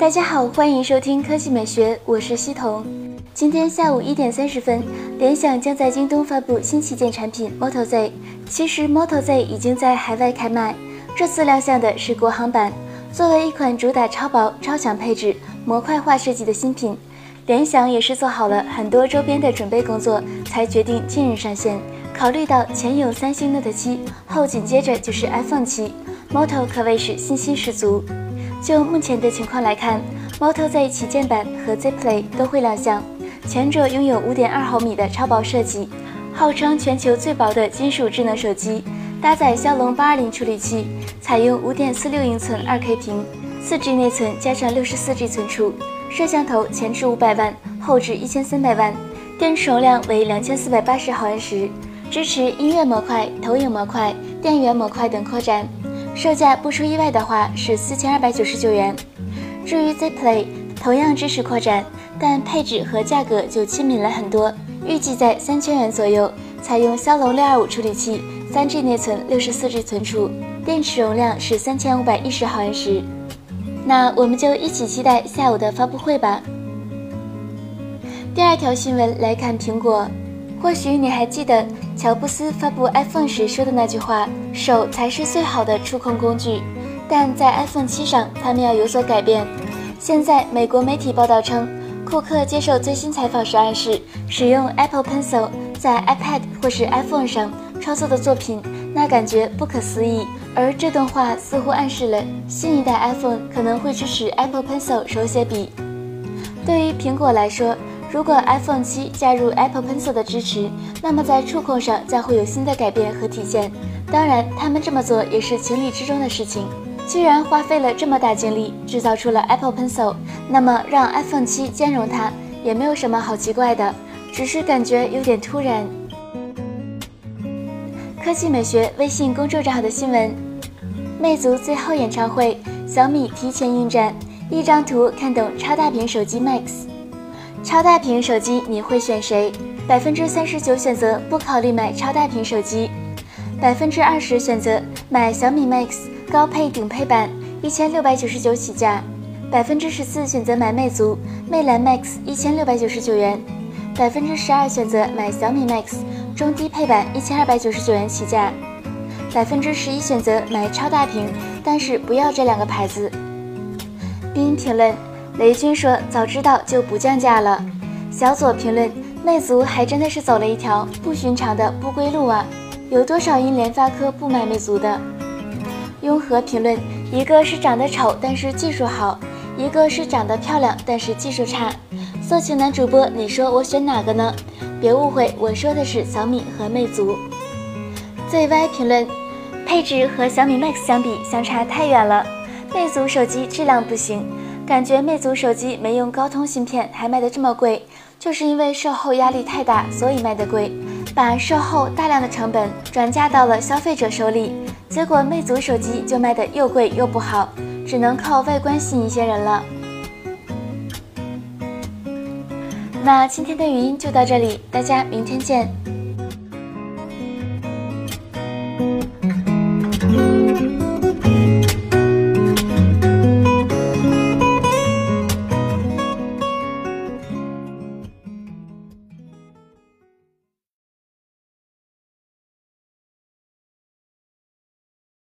大家好，欢迎收听科技美学，我是西彤。今天下午一点三十分，联想将在京东发布新旗舰产品 Moto Z。其实 Moto Z 已经在海外开卖，这次亮相的是国行版。作为一款主打超薄、超强配置、模块化设计的新品，联想也是做好了很多周边的准备工作，才决定近日上线。考虑到前有三星 Note 7，后紧接着就是 iPhone 7，Moto 可谓是信心十足。就目前的情况来看，Moto Z 旗舰版和 Z Play 都会亮相。前者拥有5.2毫米的超薄设计，号称全球最薄的金属智能手机，搭载骁龙820处理器，采用5.46英寸 2K 屏，4G 内存加上 64G 存储，摄像头前置500万，后置1300万，电池容量为2480毫安时，支持音乐模块、投影模块、电源模块等扩展。售价不出意外的话是四千二百九十九元。至于 Z Play，同样支持扩展，但配置和价格就亲民了很多，预计在三千元左右。采用骁龙六二五处理器，三 G 内存，六十四 G 存储，电池容量是三千五百一十毫安时。那我们就一起期待下午的发布会吧。第二条新闻来看苹果。或许你还记得乔布斯发布 iPhone 时说的那句话：“手才是最好的触控工具。”但在 iPhone 7上，他们要有所改变。现在，美国媒体报道称，库克接受最新采访时暗示，使用 Apple Pencil 在 iPad 或是 iPhone 上创作的作品，那感觉不可思议。而这段话似乎暗示了新一代 iPhone 可能会支持 Apple Pencil 手写笔。对于苹果来说，如果 iPhone 7加入 Apple Pencil 的支持，那么在触控上将会有新的改变和体现。当然，他们这么做也是情理之中的事情。既然花费了这么大精力制造出了 Apple Pencil，那么让 iPhone 7兼容它也没有什么好奇怪的，只是感觉有点突然。科技美学微信公众账号的新闻：魅族最后演唱会，小米提前应战，一张图看懂超大屏手机 Max。超大屏手机你会选谁？百分之三十九选择不考虑买超大屏手机，百分之二十选择买小米 Max 高配顶配版，一千六百九十九起价，百分之十四选择买魅族魅蓝 Max 一千六百九十九元，百分之十二选择买小米 Max 中低配版一千二百九十九元起价，百分之十一选择买超大屏，但是不要这两个牌子。冰评论。雷军说：“早知道就不降价了。”小左评论：“魅族还真的是走了一条不寻常的不归路啊！有多少因联发科不买魅族的？”雍和评论：“一个是长得丑但是技术好，一个是长得漂亮但是技术差。色情男主播，你说我选哪个呢？别误会，我说的是小米和魅族。”ZY 评论：“配置和小米 Max 相比相差太远了，魅族手机质量不行。”感觉魅族手机没用高通芯片还卖得这么贵，就是因为售后压力太大，所以卖得贵。把售后大量的成本转嫁到了消费者手里，结果魅族手机就卖得又贵又不好，只能靠外观吸引一些人了。那今天的语音就到这里，大家明天见。